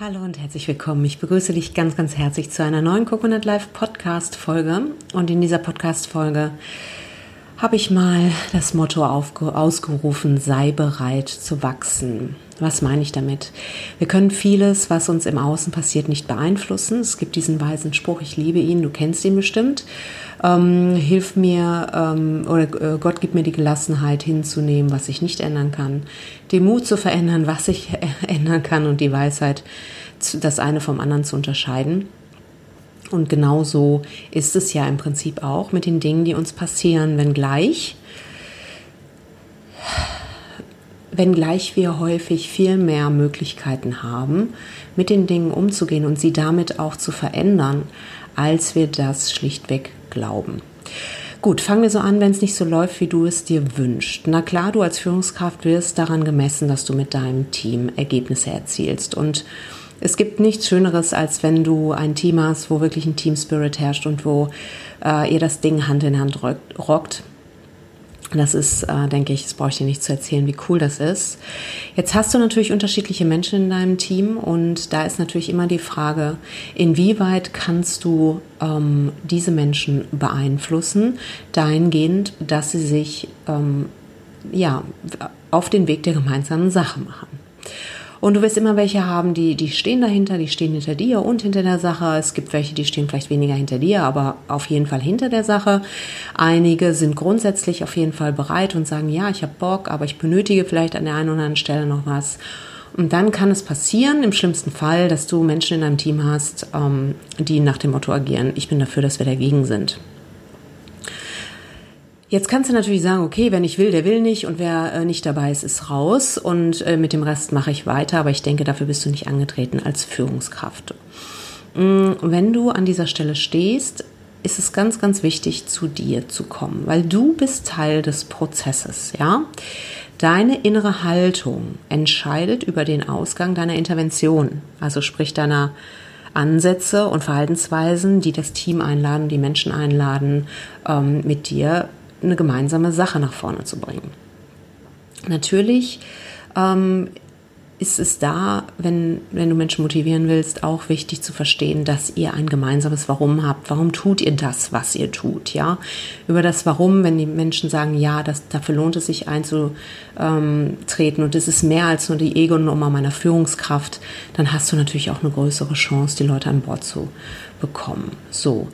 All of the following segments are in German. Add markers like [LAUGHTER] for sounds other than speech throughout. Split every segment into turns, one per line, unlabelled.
Hallo und herzlich willkommen. Ich begrüße dich ganz, ganz herzlich zu einer neuen Coconut Life Podcast Folge. Und in dieser Podcast Folge habe ich mal das Motto ausgerufen, sei bereit zu wachsen. Was meine ich damit? Wir können vieles, was uns im Außen passiert, nicht beeinflussen. Es gibt diesen weisen Spruch, ich liebe ihn, du kennst ihn bestimmt. Ähm, hilf mir ähm, oder äh, Gott gibt mir die Gelassenheit hinzunehmen, was ich nicht ändern kann, den Mut zu verändern, was ich [LAUGHS] ändern kann und die Weisheit, das eine vom anderen zu unterscheiden. Und genauso ist es ja im Prinzip auch mit den Dingen, die uns passieren, wenngleich wenngleich wir häufig viel mehr Möglichkeiten haben, mit den Dingen umzugehen und sie damit auch zu verändern, als wir das schlichtweg glauben. Gut, fangen wir so an, wenn es nicht so läuft, wie du es dir wünschst. Na klar, du als Führungskraft wirst daran gemessen, dass du mit deinem Team Ergebnisse erzielst. Und es gibt nichts Schöneres, als wenn du ein Team hast, wo wirklich ein Team Spirit herrscht und wo äh, ihr das Ding Hand in Hand rockt. Das ist, äh, denke ich, das brauche ich dir nicht zu erzählen, wie cool das ist. Jetzt hast du natürlich unterschiedliche Menschen in deinem Team und da ist natürlich immer die Frage, inwieweit kannst du ähm, diese Menschen beeinflussen, dahingehend, dass sie sich ähm, ja, auf den Weg der gemeinsamen Sache machen. Und du wirst immer welche haben, die, die stehen dahinter, die stehen hinter dir und hinter der Sache. Es gibt welche, die stehen vielleicht weniger hinter dir, aber auf jeden Fall hinter der Sache. Einige sind grundsätzlich auf jeden Fall bereit und sagen, ja, ich habe Bock, aber ich benötige vielleicht an der einen oder anderen Stelle noch was. Und dann kann es passieren, im schlimmsten Fall, dass du Menschen in deinem Team hast, ähm, die nach dem Motto agieren, ich bin dafür, dass wir dagegen sind. Jetzt kannst du natürlich sagen, okay, wenn ich will, der will nicht und wer äh, nicht dabei ist, ist raus und äh, mit dem Rest mache ich weiter, aber ich denke, dafür bist du nicht angetreten als Führungskraft. Mm, wenn du an dieser Stelle stehst, ist es ganz, ganz wichtig, zu dir zu kommen, weil du bist Teil des Prozesses, ja? Deine innere Haltung entscheidet über den Ausgang deiner Intervention, also sprich deiner Ansätze und Verhaltensweisen, die das Team einladen, die Menschen einladen, ähm, mit dir eine gemeinsame Sache nach vorne zu bringen. Natürlich ähm, ist es da, wenn, wenn du Menschen motivieren willst, auch wichtig zu verstehen, dass ihr ein gemeinsames Warum habt. Warum tut ihr das, was ihr tut? Ja, über das Warum, wenn die Menschen sagen, ja, das, dafür lohnt es sich einzutreten und es ist mehr als nur die Ego-Nummer meiner Führungskraft, dann hast du natürlich auch eine größere Chance, die Leute an Bord zu bekommen. So.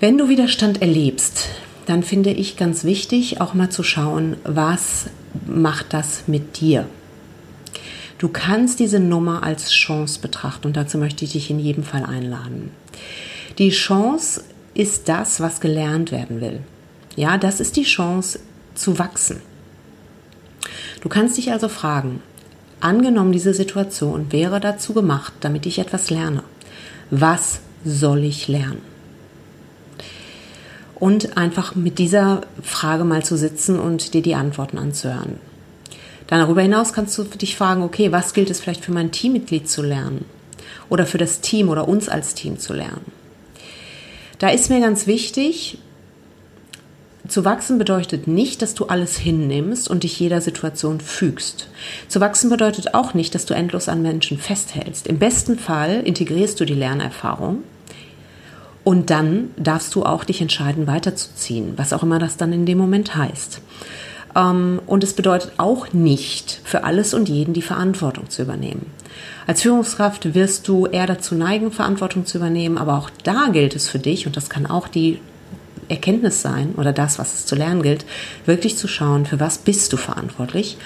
Wenn du Widerstand erlebst, dann finde ich ganz wichtig, auch mal zu schauen, was macht das mit dir? Du kannst diese Nummer als Chance betrachten und dazu möchte ich dich in jedem Fall einladen. Die Chance ist das, was gelernt werden will. Ja, das ist die Chance zu wachsen. Du kannst dich also fragen, angenommen diese Situation wäre dazu gemacht, damit ich etwas lerne. Was soll ich lernen? Und einfach mit dieser Frage mal zu sitzen und dir die Antworten anzuhören. Dann darüber hinaus kannst du dich fragen, okay, was gilt es vielleicht für mein Teammitglied zu lernen oder für das Team oder uns als Team zu lernen. Da ist mir ganz wichtig, zu wachsen bedeutet nicht, dass du alles hinnimmst und dich jeder Situation fügst. Zu wachsen bedeutet auch nicht, dass du endlos an Menschen festhältst. Im besten Fall integrierst du die Lernerfahrung und dann darfst du auch dich entscheiden, weiterzuziehen, was auch immer das dann in dem Moment heißt. Ähm, und es bedeutet auch nicht, für alles und jeden die Verantwortung zu übernehmen. Als Führungskraft wirst du eher dazu neigen, Verantwortung zu übernehmen, aber auch da gilt es für dich, und das kann auch die Erkenntnis sein oder das, was es zu lernen gilt, wirklich zu schauen, für was bist du verantwortlich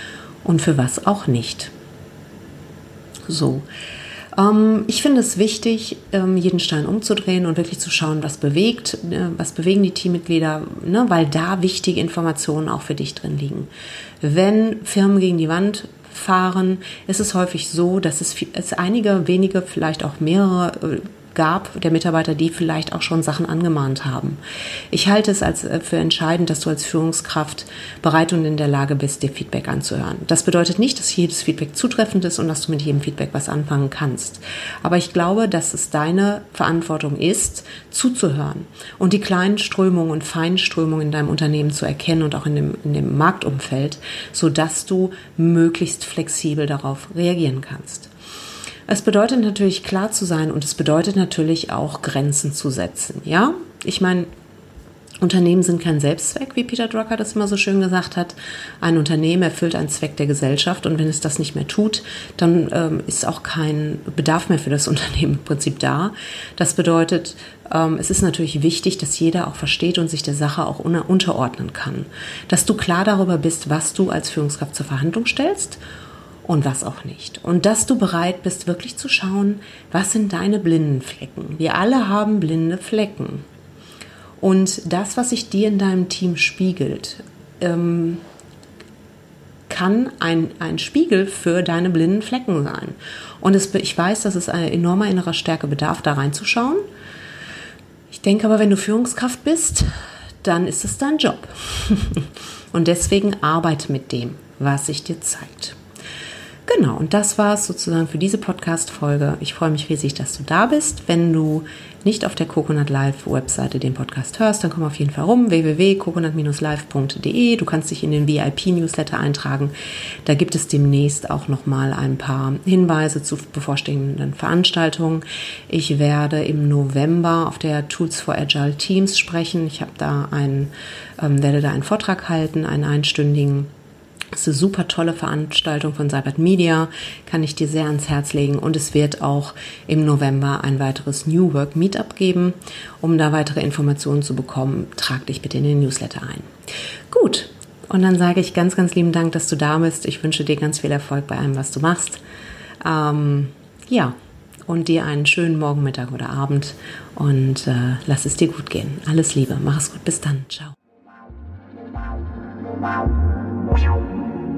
und für was auch nicht. So, ähm, ich finde es wichtig, ähm, jeden Stein umzudrehen und wirklich zu schauen, was bewegt, äh, was bewegen die Teammitglieder, ne, weil da wichtige Informationen auch für dich drin liegen. Wenn Firmen gegen die Wand fahren, ist es häufig so, dass es, es einige wenige, vielleicht auch mehrere äh, gab, der Mitarbeiter, die vielleicht auch schon Sachen angemahnt haben. Ich halte es als äh, für entscheidend, dass du als Führungskraft bereit und in der Lage bist, dir Feedback anzuhören. Das bedeutet nicht, dass jedes Feedback zutreffend ist und dass du mit jedem Feedback was anfangen kannst. Aber ich glaube, dass es deine Verantwortung ist, zuzuhören und die kleinen Strömungen und feinen Strömungen in deinem Unternehmen zu erkennen und auch in dem, in dem Marktumfeld, sodass du möglichst flexibel darauf reagieren kannst. Es bedeutet natürlich klar zu sein und es bedeutet natürlich auch Grenzen zu setzen. Ja, ich meine, Unternehmen sind kein Selbstzweck, wie Peter Drucker das immer so schön gesagt hat. Ein Unternehmen erfüllt einen Zweck der Gesellschaft und wenn es das nicht mehr tut, dann ähm, ist auch kein Bedarf mehr für das [LAUGHS] Unternehmen im Prinzip da. Das bedeutet, ähm, es ist natürlich wichtig, dass jeder auch versteht und sich der Sache auch unterordnen kann. Dass du klar darüber bist, was du als Führungskraft zur Verhandlung stellst und was auch nicht. Und dass du bereit bist, wirklich zu schauen, was sind deine blinden Flecken. Wir alle haben blinde Flecken. Und das, was sich dir in deinem Team spiegelt, ähm, kann ein, ein Spiegel für deine blinden Flecken sein. Und es, ich weiß, dass es eine enormer innerer Stärke bedarf, da reinzuschauen. Ich denke aber, wenn du Führungskraft bist, dann ist es dein Job. [LAUGHS] und deswegen arbeite mit dem, was sich dir zeigt. Genau, und das war es sozusagen für diese Podcast-Folge. Ich freue mich riesig, dass du da bist. Wenn du nicht auf der Coconut Live Webseite den Podcast hörst, dann komm auf jeden Fall rum, www.coconut-live.de. Du kannst dich in den VIP-Newsletter eintragen. Da gibt es demnächst auch nochmal ein paar Hinweise zu bevorstehenden Veranstaltungen. Ich werde im November auf der Tools for Agile Teams sprechen. Ich habe da einen, ähm, werde da einen Vortrag halten, einen einstündigen das ist eine super tolle Veranstaltung von Cybert Media, kann ich dir sehr ans Herz legen. Und es wird auch im November ein weiteres New Work Meetup geben. Um da weitere Informationen zu bekommen, trag dich bitte in den Newsletter ein. Gut, und dann sage ich ganz, ganz lieben Dank, dass du da bist. Ich wünsche dir ganz viel Erfolg bei allem, was du machst. Ähm, ja, und dir einen schönen Morgen, Mittag oder Abend und äh, lass es dir gut gehen. Alles Liebe, mach es gut, bis dann, ciao.